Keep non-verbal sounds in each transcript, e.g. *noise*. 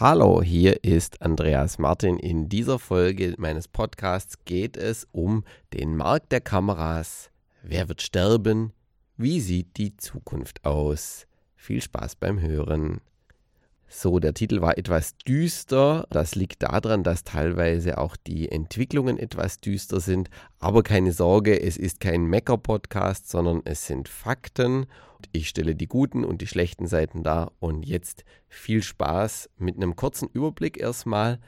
Hallo, hier ist Andreas Martin. In dieser Folge meines Podcasts geht es um den Markt der Kameras. Wer wird sterben? Wie sieht die Zukunft aus? Viel Spaß beim Hören. So, der Titel war etwas düster. Das liegt daran, dass teilweise auch die Entwicklungen etwas düster sind. Aber keine Sorge, es ist kein Mecker-Podcast, sondern es sind Fakten. Ich stelle die guten und die schlechten Seiten dar. Und jetzt viel Spaß mit einem kurzen Überblick erstmal.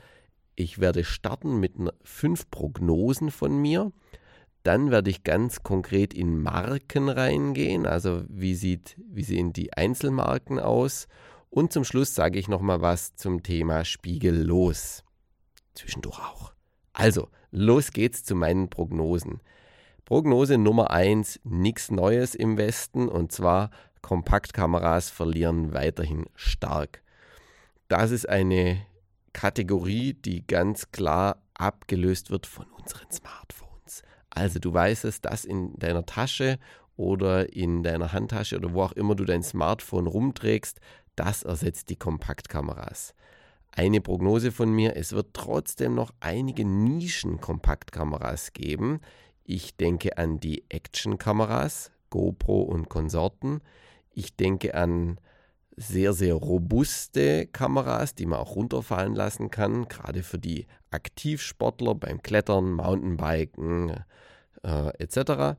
Ich werde starten mit fünf Prognosen von mir. Dann werde ich ganz konkret in Marken reingehen. Also wie, sieht, wie sehen die Einzelmarken aus? Und zum Schluss sage ich noch mal was zum Thema Spiegellos. Zwischendurch auch. Also, los geht's zu meinen Prognosen. Prognose Nummer 1, nichts Neues im Westen und zwar Kompaktkameras verlieren weiterhin stark. Das ist eine Kategorie, die ganz klar abgelöst wird von unseren Smartphones. Also du weißt es, das in deiner Tasche oder in deiner Handtasche oder wo auch immer du dein Smartphone rumträgst, das ersetzt die Kompaktkameras. Eine Prognose von mir, es wird trotzdem noch einige Nischen-Kompaktkameras geben. Ich denke an die Action-Kameras, GoPro und Konsorten. Ich denke an sehr, sehr robuste Kameras, die man auch runterfallen lassen kann, gerade für die Aktivsportler beim Klettern, Mountainbiken äh, etc.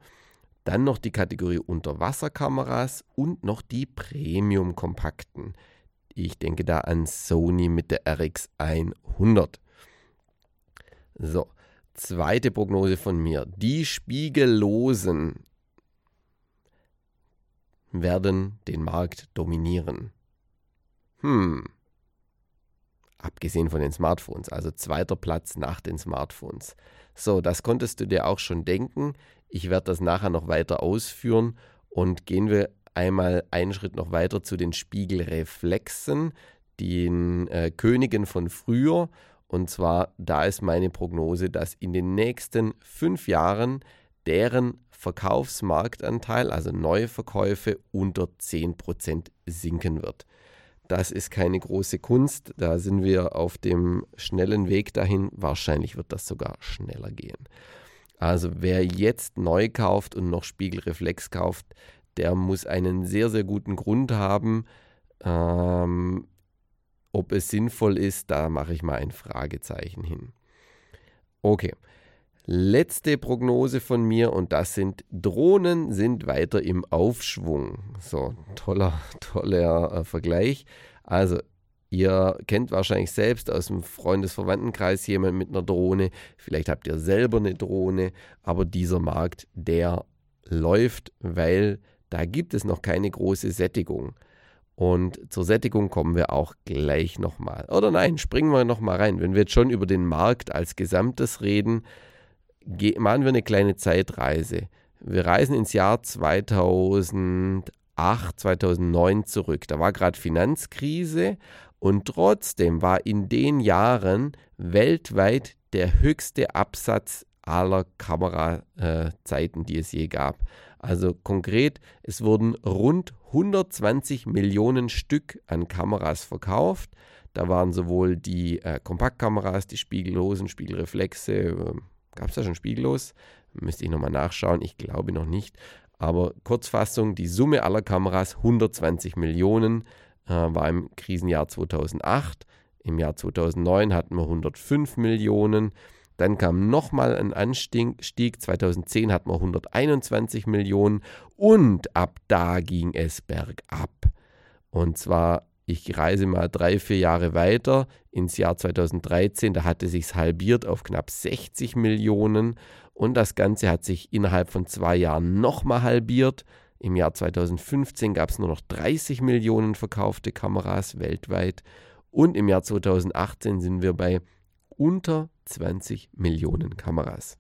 Dann noch die Kategorie Unterwasserkameras und noch die Premium-Kompakten. Ich denke da an Sony mit der RX100. So, zweite Prognose von mir. Die Spiegellosen werden den Markt dominieren. Hm. Abgesehen von den Smartphones, also zweiter Platz nach den Smartphones. So, das konntest du dir auch schon denken. Ich werde das nachher noch weiter ausführen und gehen wir einmal einen Schritt noch weiter zu den Spiegelreflexen, den äh, Königen von früher. Und zwar, da ist meine Prognose, dass in den nächsten fünf Jahren deren Verkaufsmarktanteil, also neue Verkäufe, unter 10% sinken wird. Das ist keine große Kunst, da sind wir auf dem schnellen Weg dahin. Wahrscheinlich wird das sogar schneller gehen. Also wer jetzt neu kauft und noch Spiegelreflex kauft, der muss einen sehr, sehr guten Grund haben. Ähm, ob es sinnvoll ist, da mache ich mal ein Fragezeichen hin. Okay, letzte Prognose von mir und das sind Drohnen sind weiter im Aufschwung. So, toller, toller äh, Vergleich. Also Ihr kennt wahrscheinlich selbst aus dem Freundesverwandtenkreis jemanden mit einer Drohne. Vielleicht habt ihr selber eine Drohne. Aber dieser Markt, der läuft, weil da gibt es noch keine große Sättigung. Und zur Sättigung kommen wir auch gleich nochmal. Oder nein, springen wir nochmal rein. Wenn wir jetzt schon über den Markt als Gesamtes reden, machen wir eine kleine Zeitreise. Wir reisen ins Jahr 2008, 2009 zurück. Da war gerade Finanzkrise und trotzdem war in den Jahren weltweit der höchste Absatz aller Kamerazeiten, die es je gab. Also konkret, es wurden rund 120 Millionen Stück an Kameras verkauft. Da waren sowohl die äh, Kompaktkameras, die spiegellosen, Spiegelreflexe, äh, gab es da schon spiegellos? Müsste ich nochmal nachschauen, ich glaube noch nicht. Aber Kurzfassung, die Summe aller Kameras 120 Millionen äh, war im Krisenjahr 2008. Im Jahr 2009 hatten wir 105 Millionen. Dann kam nochmal ein Anstieg. 2010 hatten wir 121 Millionen. Und ab da ging es bergab. Und zwar, ich reise mal drei, vier Jahre weiter ins Jahr 2013. Da hatte sich halbiert auf knapp 60 Millionen. Und das Ganze hat sich innerhalb von zwei Jahren nochmal halbiert. Im Jahr 2015 gab es nur noch 30 Millionen verkaufte Kameras weltweit und im Jahr 2018 sind wir bei unter 20 Millionen Kameras.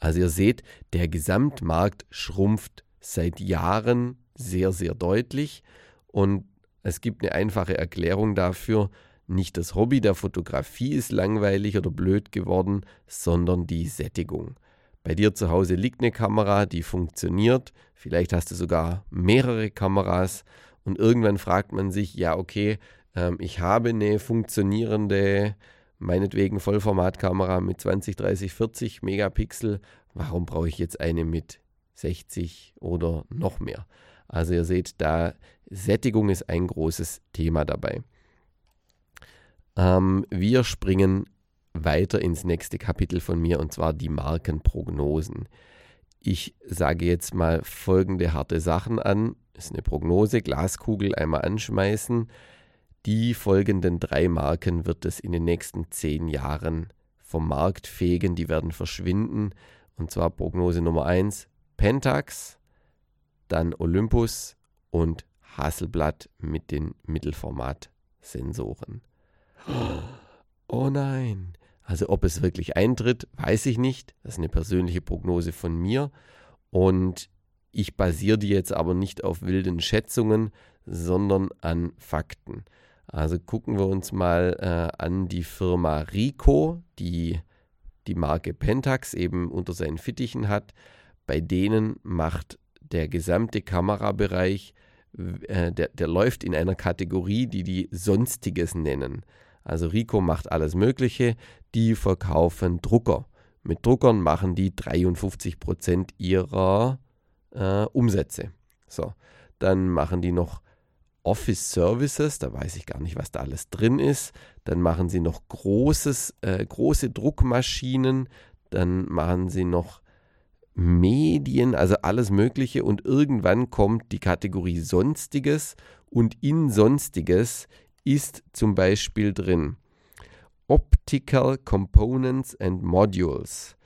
Also ihr seht, der Gesamtmarkt schrumpft seit Jahren sehr, sehr deutlich und es gibt eine einfache Erklärung dafür. Nicht das Hobby der Fotografie ist langweilig oder blöd geworden, sondern die Sättigung. Bei dir zu Hause liegt eine Kamera, die funktioniert. Vielleicht hast du sogar mehrere Kameras und irgendwann fragt man sich, ja, okay, ähm, ich habe eine funktionierende, meinetwegen Vollformatkamera mit 20, 30, 40 Megapixel. Warum brauche ich jetzt eine mit 60 oder noch mehr? Also ihr seht, da Sättigung ist ein großes Thema dabei. Ähm, wir springen weiter ins nächste Kapitel von mir und zwar die Markenprognosen. Ich sage jetzt mal folgende harte Sachen an. Ist eine Prognose, Glaskugel einmal anschmeißen. Die folgenden drei Marken wird es in den nächsten zehn Jahren vom Markt fegen, die werden verschwinden. Und zwar Prognose Nummer 1, Pentax, dann Olympus und Hasselblatt mit den Mittelformat-Sensoren. Oh nein. Also ob es wirklich eintritt, weiß ich nicht. Das ist eine persönliche Prognose von mir. Und ich basiere die jetzt aber nicht auf wilden Schätzungen, sondern an Fakten. Also gucken wir uns mal äh, an die Firma Rico, die die Marke Pentax eben unter seinen Fittichen hat. Bei denen macht der gesamte Kamerabereich, äh, der, der läuft in einer Kategorie, die die Sonstiges nennen. Also Rico macht alles Mögliche. Die verkaufen Drucker. Mit Druckern machen die 53 Prozent ihrer äh, Umsätze. So, dann machen die noch Office Services, da weiß ich gar nicht, was da alles drin ist. Dann machen sie noch großes, äh, große Druckmaschinen. Dann machen sie noch Medien, also alles Mögliche. Und irgendwann kommt die Kategorie Sonstiges. Und in Sonstiges ist zum Beispiel drin Optical Components and Modules,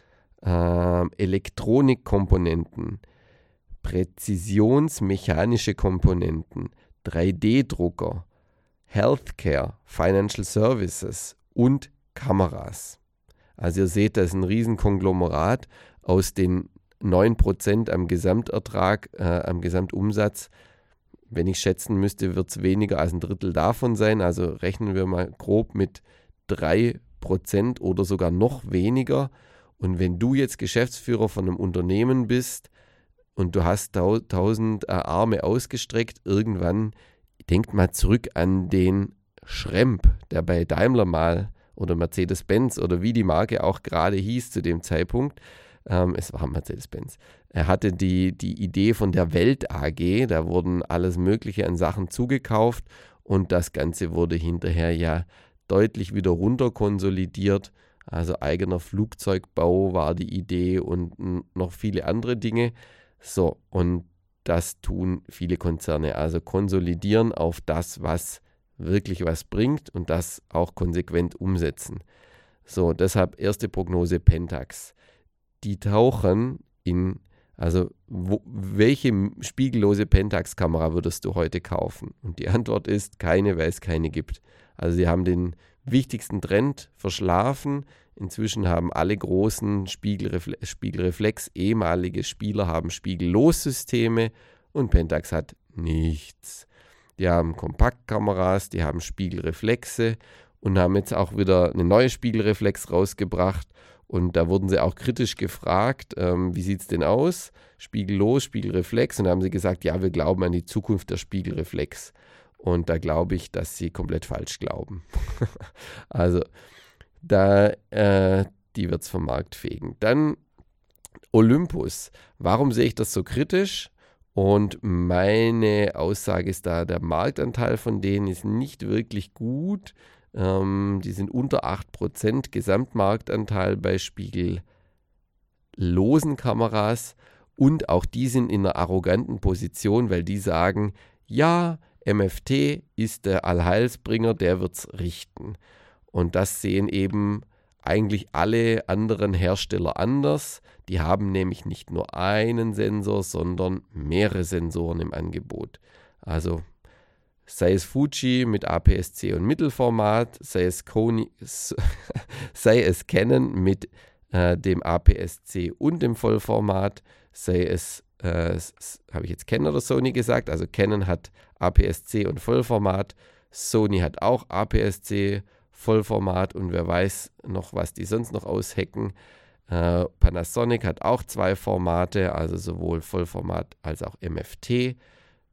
äh, Elektronikkomponenten, präzisionsmechanische Komponenten, 3D-Drucker, Healthcare, Financial Services und Kameras. Also ihr seht, das ist ein Riesenkonglomerat aus den 9% am Gesamtertrag, äh, am Gesamtumsatz wenn ich schätzen müsste, wird es weniger als ein Drittel davon sein. Also rechnen wir mal grob mit 3% oder sogar noch weniger. Und wenn du jetzt Geschäftsführer von einem Unternehmen bist und du hast tausend äh, Arme ausgestreckt, irgendwann denkt mal zurück an den Schremp, der bei Daimler mal oder Mercedes-Benz oder wie die Marke auch gerade hieß zu dem Zeitpunkt, ähm, es war Mercedes-Benz. Er hatte die, die Idee von der Welt AG, da wurden alles Mögliche an Sachen zugekauft und das Ganze wurde hinterher ja deutlich wieder runterkonsolidiert. Also eigener Flugzeugbau war die Idee und noch viele andere Dinge. So, und das tun viele Konzerne. Also konsolidieren auf das, was wirklich was bringt und das auch konsequent umsetzen. So, deshalb erste Prognose Pentax die tauchen in, also wo, welche spiegellose Pentax-Kamera würdest du heute kaufen? Und die Antwort ist keine, weil es keine gibt. Also sie haben den wichtigsten Trend verschlafen. Inzwischen haben alle großen Spiegelrefle Spiegelreflex, ehemalige Spieler haben Spiegellos-Systeme und Pentax hat nichts. Die haben Kompaktkameras, die haben Spiegelreflexe und haben jetzt auch wieder eine neue Spiegelreflex rausgebracht und da wurden sie auch kritisch gefragt, ähm, wie sieht es denn aus? Spiegellos, Spiegelreflex. Und da haben sie gesagt, ja, wir glauben an die Zukunft der Spiegelreflex. Und da glaube ich, dass sie komplett falsch glauben. *laughs* also, da, äh, die wird es vom Markt fegen. Dann Olympus. Warum sehe ich das so kritisch? Und meine Aussage ist da, der Marktanteil von denen ist nicht wirklich gut. Ähm, die sind unter 8% Gesamtmarktanteil bei spiegellosen Kameras. Und auch die sind in einer arroganten Position, weil die sagen, ja, MFT ist der Allheilsbringer, der wird es richten. Und das sehen eben eigentlich alle anderen Hersteller anders. Die haben nämlich nicht nur einen Sensor, sondern mehrere Sensoren im Angebot. Also sei es Fuji mit APS-C und Mittelformat, sei es, Kony, *laughs* sei es Canon mit äh, dem APS-C und dem Vollformat, sei es, äh, habe ich jetzt Canon oder Sony gesagt, also Canon hat APS-C und Vollformat, Sony hat auch APS-C, Vollformat und wer weiß noch, was die sonst noch aushacken. Äh, Panasonic hat auch zwei Formate, also sowohl Vollformat als auch MFT.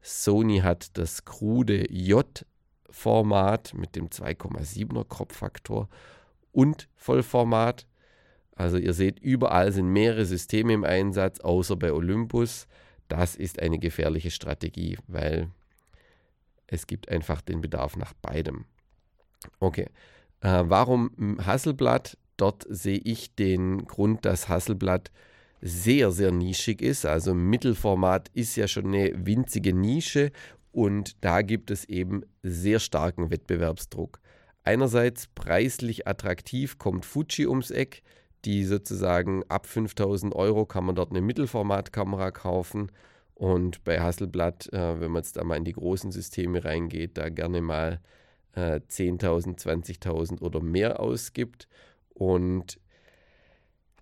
Sony hat das krude J Mittelformat mit dem 2,7er Kropffaktor und Vollformat. Also ihr seht, überall sind mehrere Systeme im Einsatz, außer bei Olympus. Das ist eine gefährliche Strategie, weil es gibt einfach den Bedarf nach beidem. Okay, äh, warum Hasselblatt? Dort sehe ich den Grund, dass Hasselblatt sehr, sehr nischig ist. Also Mittelformat ist ja schon eine winzige Nische und da gibt es eben sehr starken Wettbewerbsdruck. Einerseits preislich attraktiv kommt Fuji ums Eck, die sozusagen ab 5000 Euro kann man dort eine Mittelformatkamera kaufen. Und bei Hasselblatt, äh, wenn man jetzt da mal in die großen Systeme reingeht, da gerne mal äh, 10.000, 20.000 oder mehr ausgibt. Und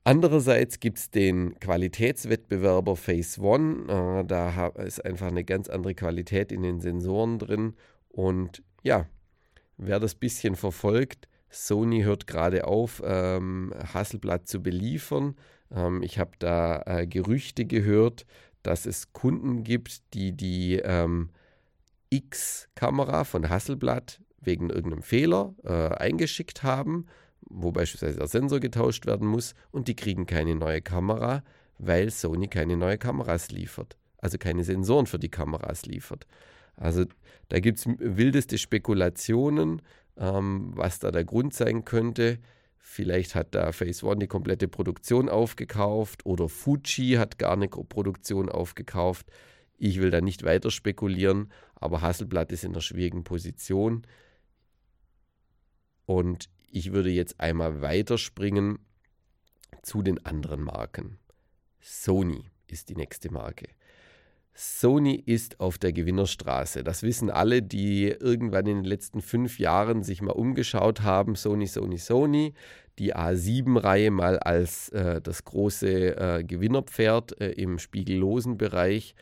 andererseits gibt es den Qualitätswettbewerber Phase One. Äh, da ist einfach eine ganz andere Qualität in den Sensoren drin. Und ja, wer das bisschen verfolgt, Sony hört gerade auf, ähm, Hasselblatt zu beliefern. Ähm, ich habe da äh, Gerüchte gehört, dass es Kunden gibt, die die ähm, X-Kamera von Hasselblatt wegen irgendeinem Fehler äh, eingeschickt haben, wo beispielsweise der Sensor getauscht werden muss und die kriegen keine neue Kamera, weil Sony keine neue Kameras liefert. Also keine Sensoren für die Kameras liefert. Also da gibt es wildeste Spekulationen ähm, was da der Grund sein könnte. Vielleicht hat da Phase One die komplette Produktion aufgekauft oder Fuji hat gar eine Produktion aufgekauft. Ich will da nicht weiter spekulieren, aber Hasselblatt ist in einer schwierigen Position. Und ich würde jetzt einmal weiterspringen zu den anderen Marken. Sony ist die nächste Marke. Sony ist auf der Gewinnerstraße. Das wissen alle, die irgendwann in den letzten fünf Jahren sich mal umgeschaut haben. Sony, Sony, Sony. Die A7-Reihe mal als äh, das große äh, Gewinnerpferd äh, im spiegellosen Bereich.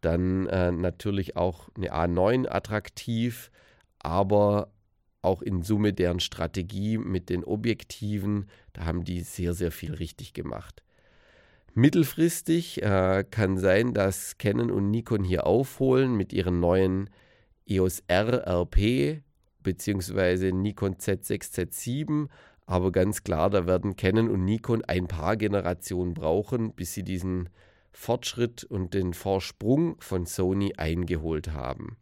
Dann äh, natürlich auch eine A9 attraktiv, aber auch in Summe deren Strategie mit den Objektiven, da haben die sehr, sehr viel richtig gemacht. Mittelfristig äh, kann sein, dass Canon und Nikon hier aufholen mit ihren neuen EOS R RP bzw. Nikon Z6, Z7. Aber ganz klar, da werden Canon und Nikon ein paar Generationen brauchen, bis sie diesen Fortschritt und den Vorsprung von Sony eingeholt haben.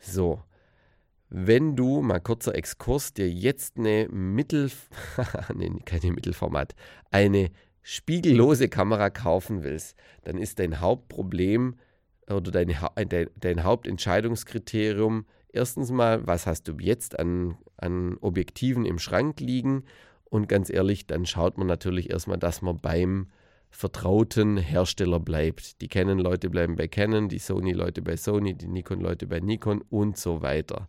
So, wenn du, mal kurzer Exkurs, dir jetzt eine Mittel, *laughs* nee, keine Mittelformat, eine spiegellose Kamera kaufen willst, dann ist dein Hauptproblem oder dein, dein, dein Hauptentscheidungskriterium erstens mal, was hast du jetzt an, an Objektiven im Schrank liegen? Und ganz ehrlich, dann schaut man natürlich erstmal, dass man beim vertrauten Hersteller bleibt. Die Canon-Leute bleiben bei Canon, die Sony-Leute bei Sony, die Nikon-Leute bei Nikon und so weiter.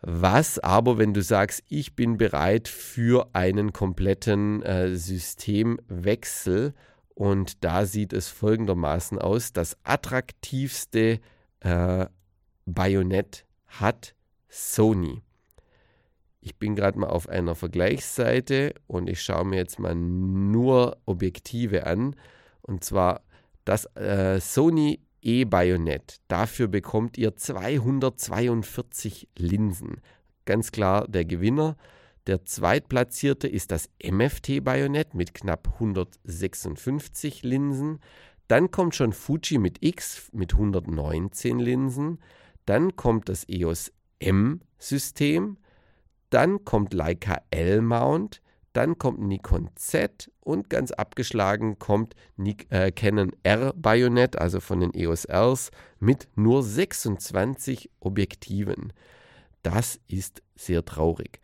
Was aber, wenn du sagst, ich bin bereit für einen kompletten äh, Systemwechsel und da sieht es folgendermaßen aus, das attraktivste äh, Bajonett hat Sony. Ich bin gerade mal auf einer Vergleichsseite und ich schaue mir jetzt mal nur Objektive an. Und zwar das äh, Sony E-Bajonett. Dafür bekommt ihr 242 Linsen. Ganz klar der Gewinner. Der zweitplatzierte ist das MFT-Bajonett mit knapp 156 Linsen. Dann kommt schon Fuji mit X mit 119 Linsen. Dann kommt das EOS M-System. Dann kommt Leica L-Mount. Dann kommt Nikon Z und ganz abgeschlagen kommt äh, Canon R Bayonet, also von den EOS Rs, mit nur 26 Objektiven. Das ist sehr traurig.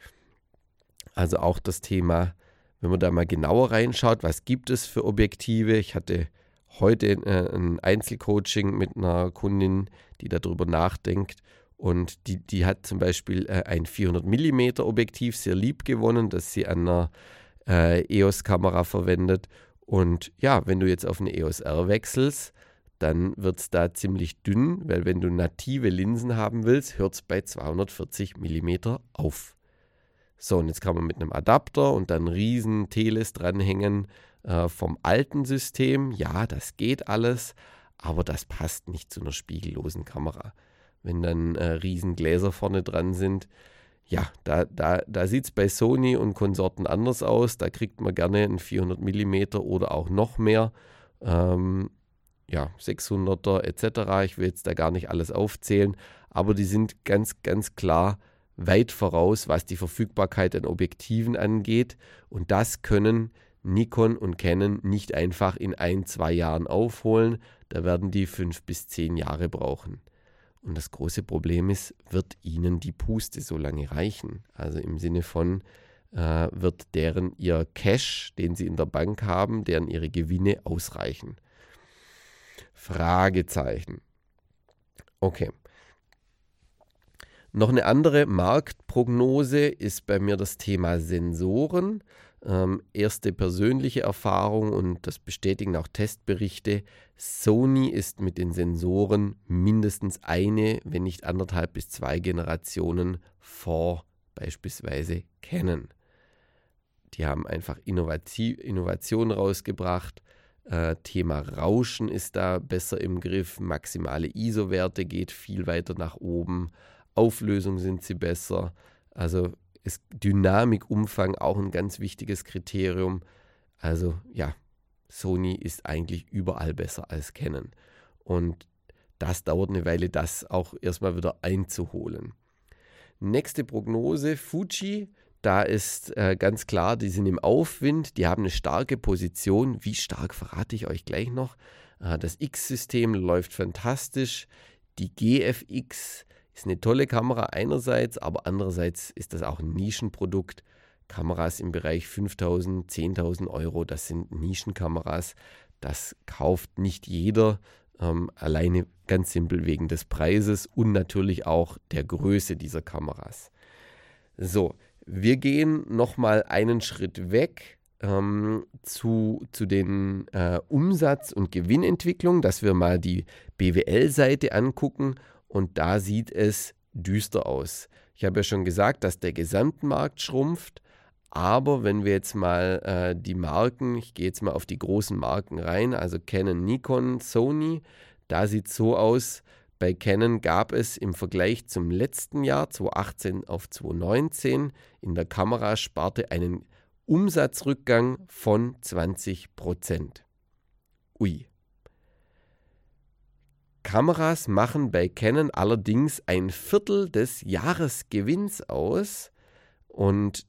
Also auch das Thema, wenn man da mal genauer reinschaut, was gibt es für Objektive? Ich hatte heute äh, ein Einzelcoaching mit einer Kundin, die darüber nachdenkt und die, die hat zum Beispiel äh, ein 400 mm Objektiv sehr lieb gewonnen, das sie an einer äh, EOS-Kamera verwendet. Und ja, wenn du jetzt auf eine EOS R wechselst, dann wird es da ziemlich dünn, weil wenn du native Linsen haben willst, hört es bei 240 mm auf. So, und jetzt kann man mit einem Adapter und dann riesen Teles dranhängen äh, vom alten System. Ja, das geht alles, aber das passt nicht zu einer spiegellosen Kamera wenn dann äh, Riesengläser vorne dran sind. Ja, da, da, da sieht es bei Sony und Konsorten anders aus. Da kriegt man gerne ein 400 mm oder auch noch mehr. Ähm, ja, 600er etc. Ich will jetzt da gar nicht alles aufzählen, aber die sind ganz, ganz klar weit voraus, was die Verfügbarkeit an Objektiven angeht. Und das können Nikon und Canon nicht einfach in ein, zwei Jahren aufholen. Da werden die fünf bis zehn Jahre brauchen. Und das große Problem ist, wird ihnen die Puste so lange reichen? Also im Sinne von, äh, wird deren ihr Cash, den sie in der Bank haben, deren ihre Gewinne ausreichen? Fragezeichen. Okay. Noch eine andere Marktprognose ist bei mir das Thema Sensoren. Ähm, erste persönliche Erfahrung und das bestätigen auch Testberichte. Sony ist mit den Sensoren mindestens eine, wenn nicht anderthalb bis zwei Generationen vor beispielsweise Canon. Die haben einfach Innovation rausgebracht. Äh, Thema Rauschen ist da besser im Griff. Maximale ISO-Werte geht viel weiter nach oben. Auflösung sind sie besser. Also ist Dynamik, Umfang auch ein ganz wichtiges Kriterium. Also ja, Sony ist eigentlich überall besser als Canon. Und das dauert eine Weile, das auch erstmal wieder einzuholen. Nächste Prognose, Fuji. Da ist äh, ganz klar, die sind im Aufwind, die haben eine starke Position. Wie stark verrate ich euch gleich noch. Äh, das X-System läuft fantastisch. Die GFX ist eine tolle Kamera einerseits, aber andererseits ist das auch ein Nischenprodukt. Kameras im Bereich 5000, 10.000 Euro, das sind Nischenkameras. Das kauft nicht jeder, ähm, alleine ganz simpel wegen des Preises und natürlich auch der Größe dieser Kameras. So, wir gehen nochmal einen Schritt weg ähm, zu, zu den äh, Umsatz- und Gewinnentwicklungen, dass wir mal die BWL-Seite angucken und da sieht es düster aus. Ich habe ja schon gesagt, dass der Gesamtmarkt schrumpft, aber wenn wir jetzt mal äh, die Marken, ich gehe jetzt mal auf die großen Marken rein, also Canon, Nikon, Sony, da sieht es so aus, bei Canon gab es im Vergleich zum letzten Jahr, 2018 auf 2019, in der Kamerasparte einen Umsatzrückgang von 20 Ui. Kameras machen bei Canon allerdings ein Viertel des Jahresgewinns aus. Und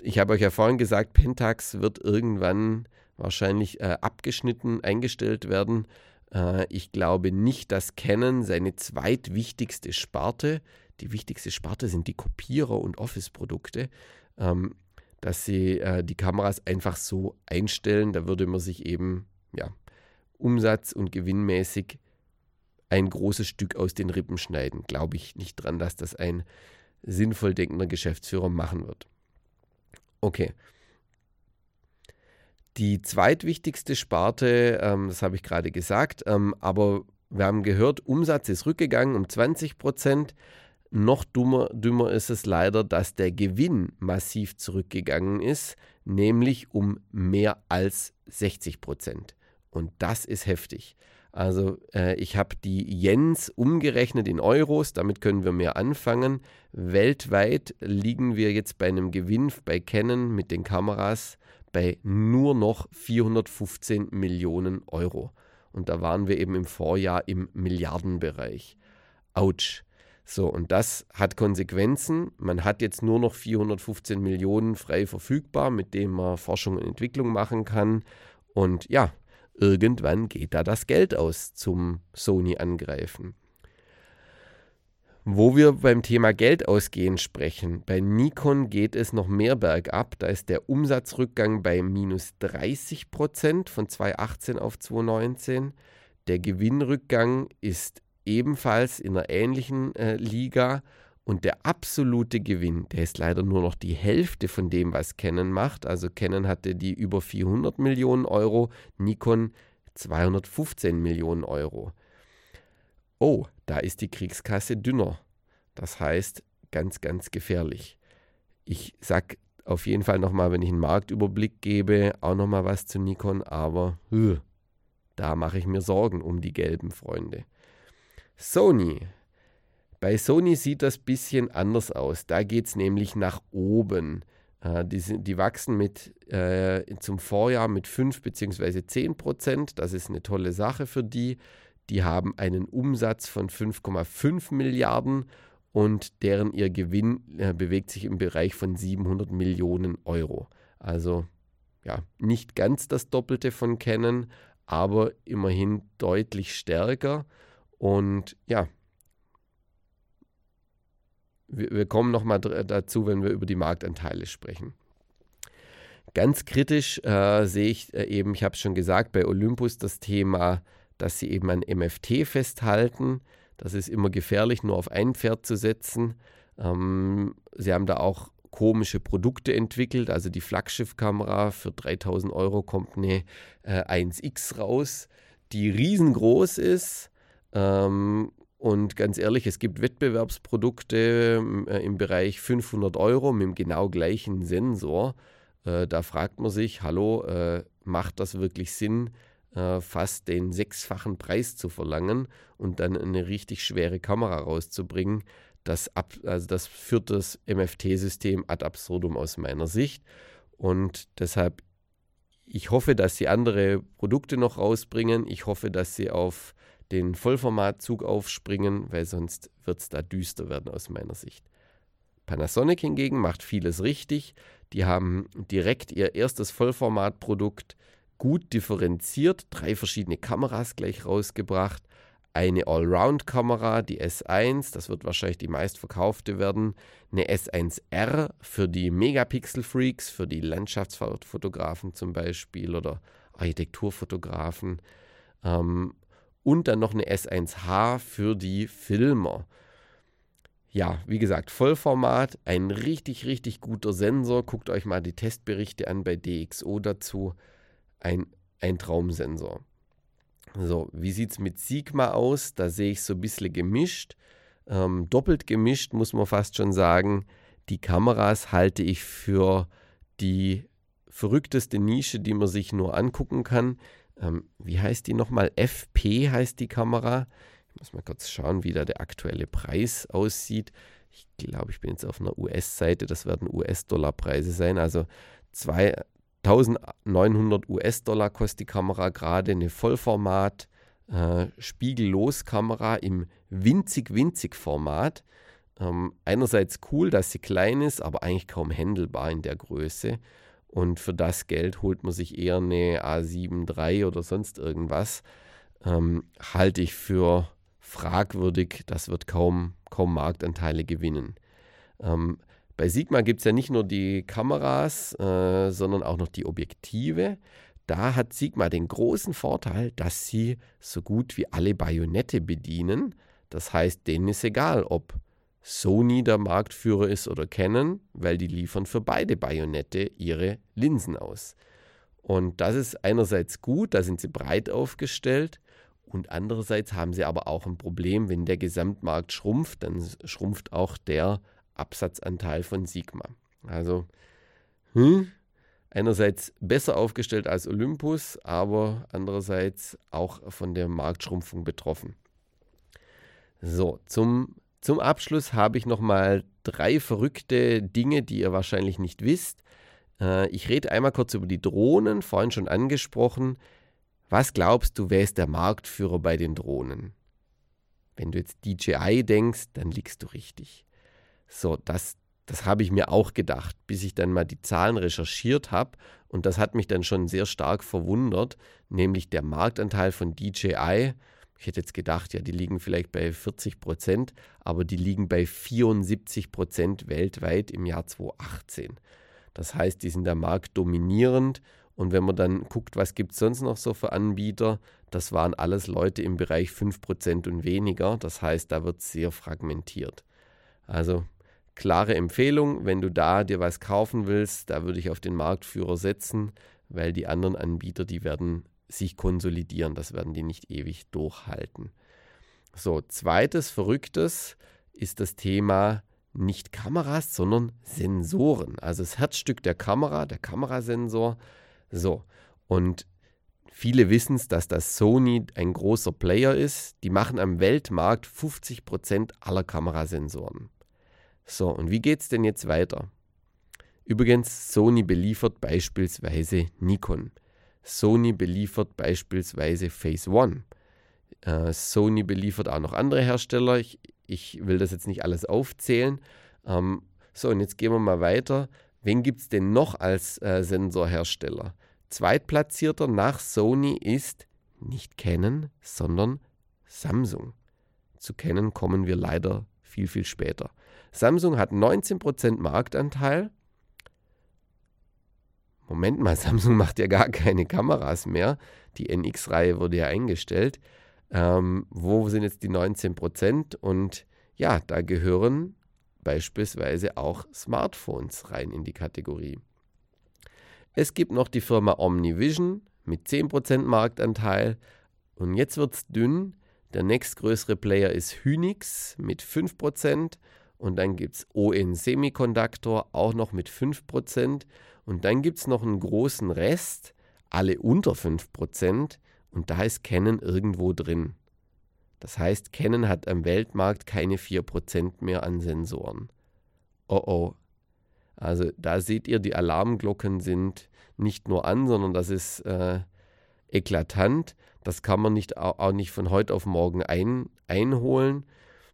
ich habe euch ja vorhin gesagt, Pentax wird irgendwann wahrscheinlich äh, abgeschnitten, eingestellt werden. Äh, ich glaube nicht, dass Canon seine zweitwichtigste Sparte, die wichtigste Sparte sind die Kopierer und Office-Produkte, ähm, dass sie äh, die Kameras einfach so einstellen. Da würde man sich eben ja, umsatz- und gewinnmäßig ein großes Stück aus den Rippen schneiden. Glaube ich nicht dran, dass das ein sinnvoll denkender Geschäftsführer machen wird. Okay. Die zweitwichtigste Sparte, ähm, das habe ich gerade gesagt, ähm, aber wir haben gehört, Umsatz ist rückgegangen um 20 Prozent. Noch dummer, dümmer ist es leider, dass der Gewinn massiv zurückgegangen ist, nämlich um mehr als 60 Prozent. Und das ist heftig. Also äh, ich habe die Jens umgerechnet in Euros, damit können wir mehr anfangen. Weltweit liegen wir jetzt bei einem Gewinn bei Canon mit den Kameras bei nur noch 415 Millionen Euro. Und da waren wir eben im Vorjahr im Milliardenbereich. Autsch. So, und das hat Konsequenzen. Man hat jetzt nur noch 415 Millionen frei verfügbar, mit denen man Forschung und Entwicklung machen kann. Und ja, irgendwann geht da das Geld aus zum Sony angreifen. Wo wir beim Thema Geld ausgehen sprechen, bei Nikon geht es noch mehr bergab. Da ist der Umsatzrückgang bei minus 30 Prozent von 2018 auf 2019. Der Gewinnrückgang ist ebenfalls in einer ähnlichen äh, Liga und der absolute Gewinn, der ist leider nur noch die Hälfte von dem, was Canon macht. Also Canon hatte die über 400 Millionen Euro, Nikon 215 Millionen Euro. Oh, da ist die Kriegskasse dünner. Das heißt, ganz, ganz gefährlich. Ich sag auf jeden Fall nochmal, wenn ich einen Marktüberblick gebe, auch nochmal was zu Nikon, aber da mache ich mir Sorgen um die gelben Freunde. Sony Bei Sony sieht das ein bisschen anders aus. Da geht es nämlich nach oben. Äh, die, sind, die, wachsen mit, äh, zum Vorjahr mit 5 bzw. 10 Prozent. Das ist eine tolle Sache für die. Die haben einen Umsatz von 5,5 Milliarden und deren ihr Gewinn äh, bewegt sich im Bereich von 700 Millionen Euro. Also ja, nicht ganz das Doppelte von Canon, aber immerhin deutlich stärker. Und ja, wir, wir kommen nochmal dazu, wenn wir über die Marktanteile sprechen. Ganz kritisch äh, sehe ich äh, eben, ich habe es schon gesagt, bei Olympus das Thema, dass sie eben an MFT festhalten. Das ist immer gefährlich, nur auf ein Pferd zu setzen. Ähm, sie haben da auch komische Produkte entwickelt. Also die Flaggschiffkamera für 3000 Euro kommt eine äh, 1X raus, die riesengroß ist. Ähm, und ganz ehrlich, es gibt Wettbewerbsprodukte äh, im Bereich 500 Euro mit dem genau gleichen Sensor. Äh, da fragt man sich, hallo, äh, macht das wirklich Sinn, fast den sechsfachen Preis zu verlangen und dann eine richtig schwere Kamera rauszubringen? Das, ab, also das führt das MFT-System ad absurdum aus meiner Sicht. Und deshalb, ich hoffe, dass sie andere Produkte noch rausbringen. Ich hoffe, dass sie auf den Vollformatzug aufspringen, weil sonst wird es da düster werden aus meiner Sicht. Panasonic hingegen macht vieles richtig. Die haben direkt ihr erstes Vollformatprodukt gut differenziert, drei verschiedene Kameras gleich rausgebracht. Eine Allround-Kamera, die S1, das wird wahrscheinlich die meistverkaufte werden. Eine S1R für die Megapixel-Freaks, für die Landschaftsfotografen zum Beispiel oder Architekturfotografen. Ähm, und dann noch eine S1H für die Filmer. Ja, wie gesagt, Vollformat, ein richtig, richtig guter Sensor. Guckt euch mal die Testberichte an bei DxO dazu. Ein, ein Traumsensor. So, wie sieht es mit Sigma aus? Da sehe ich so ein bisschen gemischt. Ähm, doppelt gemischt, muss man fast schon sagen. Die Kameras halte ich für die verrückteste Nische, die man sich nur angucken kann ähm, wie heißt die nochmal? FP heißt die Kamera. Ich muss mal kurz schauen, wie da der aktuelle Preis aussieht. Ich glaube, ich bin jetzt auf einer US-Seite. Das werden US-Dollar-Preise sein. Also 2900 US-Dollar kostet die Kamera gerade. Eine Vollformat, äh, spiegellos Kamera im winzig, winzig Format. Ähm, einerseits cool, dass sie klein ist, aber eigentlich kaum händelbar in der Größe. Und für das Geld holt man sich eher eine A7 III oder sonst irgendwas. Ähm, halte ich für fragwürdig. Das wird kaum, kaum Marktanteile gewinnen. Ähm, bei Sigma gibt es ja nicht nur die Kameras, äh, sondern auch noch die Objektive. Da hat Sigma den großen Vorteil, dass sie so gut wie alle Bajonette bedienen. Das heißt, denen ist egal, ob Sony der Marktführer ist oder Canon, weil die liefern für beide Bajonette ihre Linsen aus. Und das ist einerseits gut, da sind sie breit aufgestellt und andererseits haben sie aber auch ein Problem, wenn der Gesamtmarkt schrumpft, dann schrumpft auch der Absatzanteil von Sigma. Also hm, einerseits besser aufgestellt als Olympus, aber andererseits auch von der Marktschrumpfung betroffen. So, zum zum Abschluss habe ich nochmal drei verrückte Dinge, die ihr wahrscheinlich nicht wisst. Äh, ich rede einmal kurz über die Drohnen, vorhin schon angesprochen. Was glaubst du, wer ist der Marktführer bei den Drohnen? Wenn du jetzt DJI denkst, dann liegst du richtig. So, das, das habe ich mir auch gedacht, bis ich dann mal die Zahlen recherchiert habe. Und das hat mich dann schon sehr stark verwundert, nämlich der Marktanteil von DJI ich hätte jetzt gedacht, ja, die liegen vielleicht bei 40 Prozent, aber die liegen bei 74 Prozent weltweit im Jahr 2018. Das heißt, die sind der Markt dominierend. Und wenn man dann guckt, was gibt es sonst noch so für Anbieter, das waren alles Leute im Bereich 5% und weniger. Das heißt, da wird sehr fragmentiert. Also klare Empfehlung, wenn du da dir was kaufen willst, da würde ich auf den Marktführer setzen, weil die anderen Anbieter, die werden sich konsolidieren. Das werden die nicht ewig durchhalten. So, zweites Verrücktes ist das Thema nicht Kameras, sondern Sensoren. Also das Herzstück der Kamera, der Kamerasensor. So, und Viele wissen es, dass das Sony ein großer Player ist. Die machen am Weltmarkt 50% aller Kamerasensoren. So, und wie geht es denn jetzt weiter? Übrigens, Sony beliefert beispielsweise Nikon. Sony beliefert beispielsweise Phase One. Äh, Sony beliefert auch noch andere Hersteller. Ich, ich, will das jetzt nicht alles aufzählen. Ähm, so, und jetzt gehen wir mal weiter. Wen gibt es denn noch als äh, Sensorhersteller? Zweitplatzierter nach Sony ist nicht Canon, sondern Samsung. Zu Canon kommen wir leider viel, viel später. Samsung hat 19% Marktanteil. Moment mal, *laughs* Samsung macht ja gar keine Kameras mehr. Die NX-Reihe wurde ja eingestellt. Ähm, wo sind jetzt die 19%? Und ja, da gehören beispielsweise auch Smartphones rein in die Kategorie. Es gibt noch die Firma Omnivision mit 10% Marktanteil. Und jetzt wird es dünn. Der nächstgrößere Player ist Hynix mit 5%. Und dann gibt es ON Semiconductor auch noch mit 5%. Und dann gibt es noch einen großen Rest, alle unter 5%. Und da ist Canon irgendwo drin. Das heißt, Canon hat am Weltmarkt keine 4% mehr an Sensoren. Oh oh. Also da seht ihr, die Alarmglocken sind nicht nur an, sondern das ist äh, eklatant. Das kann man nicht, auch nicht von heute auf morgen ein, einholen.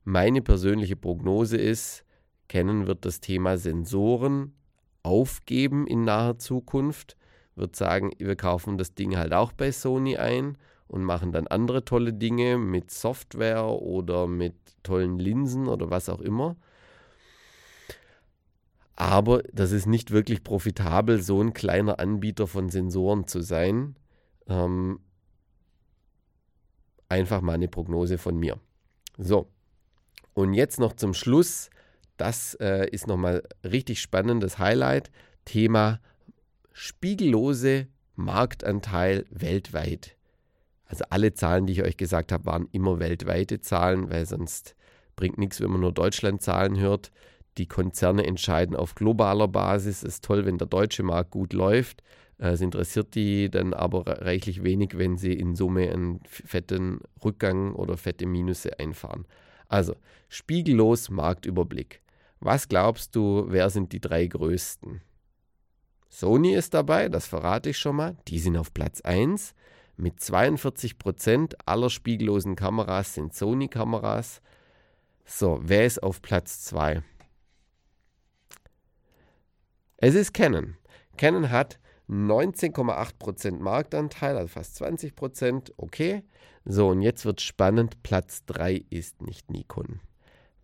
Meine persönliche Prognose ist, Canon wird das Thema Sensoren aufgeben in naher Zukunft, wird sagen, wir kaufen das Ding halt auch bei Sony ein und machen dann andere tolle Dinge mit Software oder mit tollen Linsen oder was auch immer. Aber das ist nicht wirklich profitabel, so ein kleiner Anbieter von Sensoren zu sein. Ähm, einfach mal eine Prognose von mir. So, und jetzt noch zum Schluss, das äh, ist nochmal richtig spannendes Highlight, Thema spiegellose Marktanteil weltweit. Also alle Zahlen, die ich euch gesagt habe, waren immer weltweite Zahlen, weil sonst bringt nichts, wenn man nur Deutschland-Zahlen hört. Die Konzerne entscheiden auf globaler Basis. Es ist toll, wenn der deutsche Markt gut läuft. Es interessiert die dann aber reichlich wenig, wenn sie in Summe einen fetten Rückgang oder fette Minusse einfahren. Also, spiegellos Marktüberblick. Was glaubst du, wer sind die drei größten? Sony ist dabei, das verrate ich schon mal. Die sind auf Platz 1. Mit 42% aller spiegellosen Kameras sind Sony-Kameras. So, wer ist auf Platz 2? Es ist Canon. Canon hat 19,8% Marktanteil, also fast 20%. Okay. So, und jetzt wird spannend. Platz 3 ist nicht Nikon.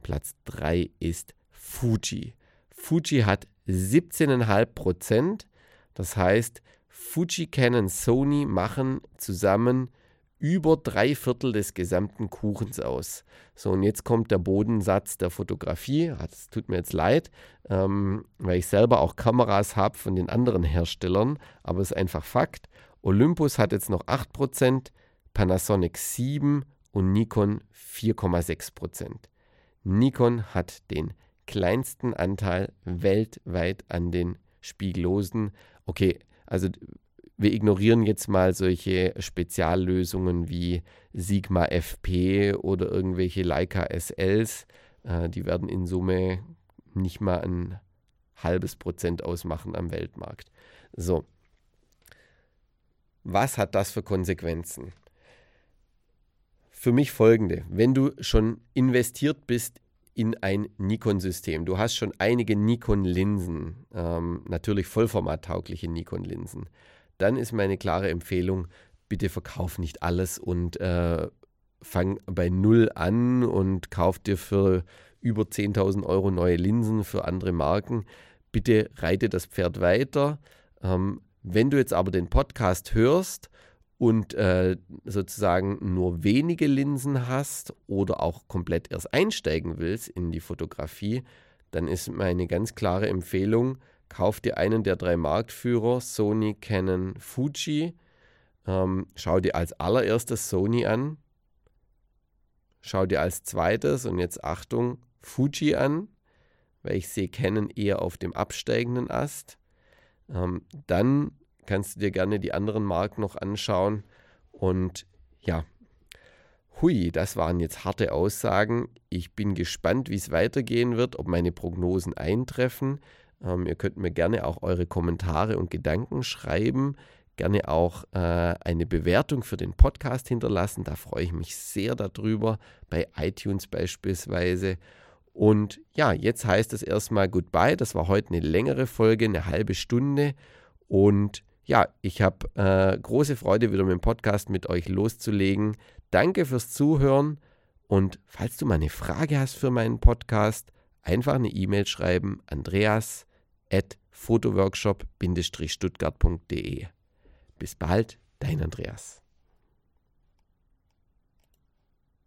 Platz 3 ist Fuji. Fuji hat 17,5%. Das heißt, Fuji, Canon, Sony machen zusammen über drei Viertel des gesamten Kuchens aus. So, und jetzt kommt der Bodensatz der Fotografie. Es tut mir jetzt leid, ähm, weil ich selber auch Kameras habe von den anderen Herstellern, aber es ist einfach Fakt. Olympus hat jetzt noch 8%, Panasonic 7 und Nikon 4,6%. Nikon hat den kleinsten Anteil weltweit an den Spiegellosen. Okay, also wir ignorieren jetzt mal solche Speziallösungen wie Sigma FP oder irgendwelche Leica SLs. Äh, die werden in Summe nicht mal ein halbes Prozent ausmachen am Weltmarkt. So. Was hat das für Konsequenzen? Für mich folgende. Wenn du schon investiert bist in ein Nikon-System, du hast schon einige Nikon-Linsen, ähm, natürlich vollformattaugliche Nikon-Linsen, dann ist meine klare Empfehlung, bitte verkauf nicht alles und äh, fang bei Null an und kauf dir für über 10.000 Euro neue Linsen für andere Marken. Bitte reite das Pferd weiter. Ähm, wenn du jetzt aber den Podcast hörst und äh, sozusagen nur wenige Linsen hast oder auch komplett erst einsteigen willst in die Fotografie, dann ist meine ganz klare Empfehlung, kauf dir einen der drei Marktführer, Sony, Canon, Fuji. Ähm, schau dir als allererstes Sony an. Schau dir als zweites und jetzt Achtung, Fuji an, weil ich sehe Canon eher auf dem absteigenden Ast. Ähm, dann kannst du dir gerne die anderen Marken noch anschauen. Und ja, hui, das waren jetzt harte Aussagen. Ich bin gespannt, wie es weitergehen wird, ob meine Prognosen eintreffen. Ähm, ihr könnt mir gerne auch eure Kommentare und Gedanken schreiben. Gerne auch äh, eine Bewertung für den Podcast hinterlassen. Da freue ich mich sehr darüber, bei iTunes beispielsweise. Und ja, jetzt heißt es erstmal Goodbye. Das war heute eine längere Folge, eine halbe Stunde. Und ja, ich habe äh, große Freude, wieder mit dem Podcast mit euch loszulegen. Danke fürs Zuhören. Und falls du mal eine Frage hast für meinen Podcast, einfach eine E-Mail schreiben, andreas at fotoworkshop-stuttgart.de. Bis bald, dein Andreas.